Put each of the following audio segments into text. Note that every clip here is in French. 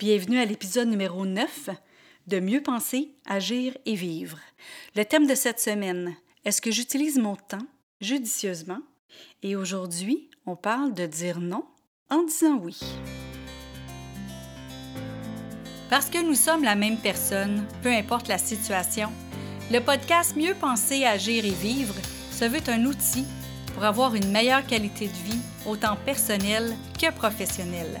Bienvenue à l'épisode numéro 9 de Mieux penser, agir et vivre. Le thème de cette semaine, est-ce que j'utilise mon temps judicieusement? Et aujourd'hui, on parle de dire non en disant oui. Parce que nous sommes la même personne, peu importe la situation, le podcast Mieux penser, agir et vivre se veut un outil pour avoir une meilleure qualité de vie, autant personnelle que professionnelle.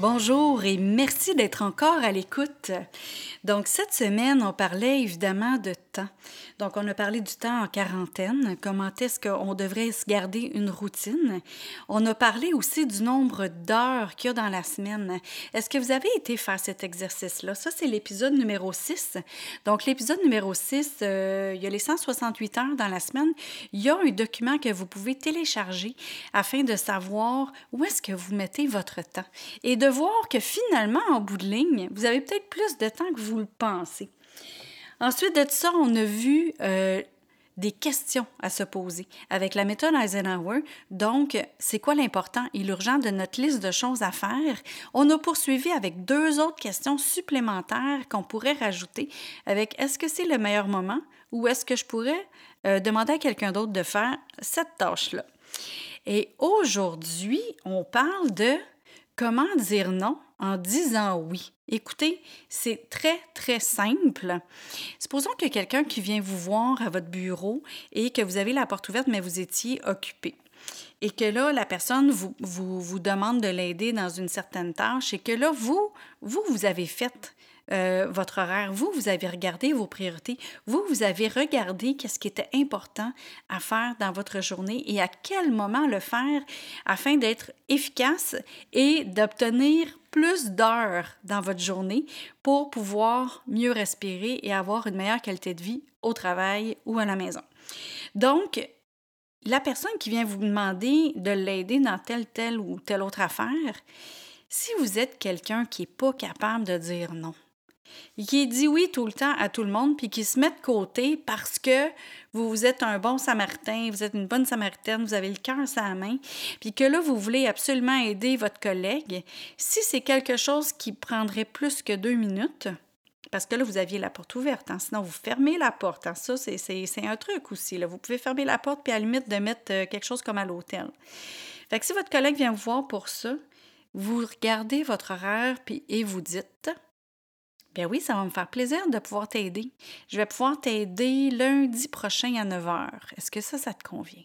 Bonjour et merci d'être encore à l'écoute. Donc cette semaine, on parlait évidemment de temps. Donc on a parlé du temps en quarantaine, comment est-ce qu'on devrait se garder une routine. On a parlé aussi du nombre d'heures qu'il y a dans la semaine. Est-ce que vous avez été faire cet exercice-là? Ça, c'est l'épisode numéro 6. Donc l'épisode numéro 6, euh, il y a les 168 heures dans la semaine. Il y a un document que vous pouvez télécharger afin de savoir où est-ce que vous mettez votre temps voir que finalement, en bout de ligne, vous avez peut-être plus de temps que vous le pensez. Ensuite de ça, on a vu euh, des questions à se poser avec la méthode Eisenhower. Donc, c'est quoi l'important? Et l'urgent de notre liste de choses à faire? On a poursuivi avec deux autres questions supplémentaires qu'on pourrait rajouter avec est-ce que c'est le meilleur moment ou est-ce que je pourrais euh, demander à quelqu'un d'autre de faire cette tâche-là? Et aujourd'hui, on parle de comment dire non en disant oui? Écoutez, c'est très, très simple. Supposons que quelqu'un qui vient vous voir à votre bureau et que vous avez la porte ouverte, mais vous étiez occupé. Et que là, la personne vous, vous, vous demande de l'aider dans une certaine tâche et que là, vous, vous, vous avez fait euh, votre horaire. Vous, vous avez regardé vos priorités. Vous, vous avez regardé qu'est-ce qui était important à faire dans votre journée et à quel moment le faire afin d'être efficace et d'obtenir plus d'heures dans votre journée pour pouvoir mieux respirer et avoir une meilleure qualité de vie au travail ou à la maison. Donc, la personne qui vient vous demander de l'aider dans telle, telle ou telle autre affaire, si vous êtes quelqu'un qui n'est pas capable de dire non, qui dit oui tout le temps à tout le monde, puis qui se met de côté parce que vous, êtes un bon samaritain, vous êtes une bonne samaritaine, vous avez le cœur sur la main, puis que là, vous voulez absolument aider votre collègue, si c'est quelque chose qui prendrait plus que deux minutes, parce que là, vous aviez la porte ouverte, hein, sinon vous fermez la porte. Hein, ça, c'est un truc aussi. Là. Vous pouvez fermer la porte, puis à la limite de mettre euh, quelque chose comme à l'hôtel. Fait que si votre collègue vient vous voir pour ça, vous regardez votre horaire puis, et vous dites Bien oui, ça va me faire plaisir de pouvoir t'aider. Je vais pouvoir t'aider lundi prochain à 9 h. Est-ce que ça, ça te convient?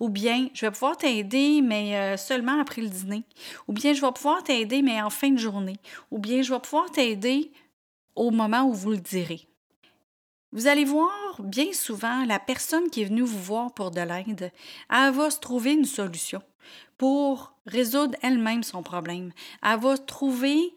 Ou bien, je vais pouvoir t'aider, mais euh, seulement après le dîner. Ou bien, je vais pouvoir t'aider, mais en fin de journée. Ou bien, je vais pouvoir t'aider au moment où vous le direz. Vous allez voir, bien souvent, la personne qui est venue vous voir pour de l'aide, elle va se trouver une solution pour résoudre elle-même son problème. Elle va trouver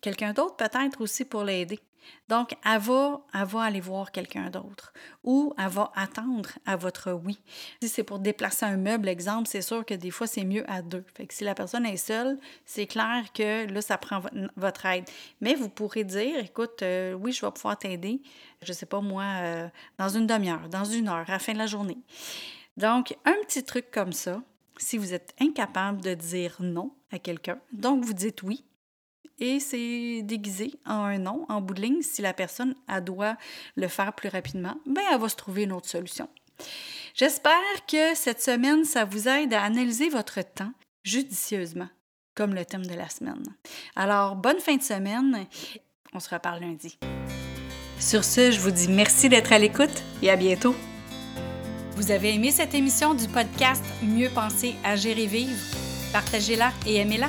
quelqu'un d'autre peut-être aussi pour l'aider. Donc, elle va, aller voir quelqu'un d'autre ou elle va attendre à votre oui. Si c'est pour déplacer un meuble, exemple, c'est sûr que des fois, c'est mieux à deux. Fait que si la personne est seule, c'est clair que là, ça prend votre aide. Mais vous pourrez dire, écoute, euh, oui, je vais pouvoir t'aider, je ne sais pas moi, euh, dans une demi-heure, dans une heure, à la fin de la journée. Donc, un petit truc comme ça, si vous êtes incapable de dire non à quelqu'un, donc vous dites oui, et c'est déguisé en un nom, en bout de ligne. Si la personne doit le faire plus rapidement, ben elle va se trouver une autre solution. J'espère que cette semaine, ça vous aide à analyser votre temps judicieusement, comme le thème de la semaine. Alors, bonne fin de semaine. On se reparle lundi. Sur ce, je vous dis merci d'être à l'écoute et à bientôt. Vous avez aimé cette émission du podcast Mieux penser, à gérer vivre? Partagez-la et aimez-la.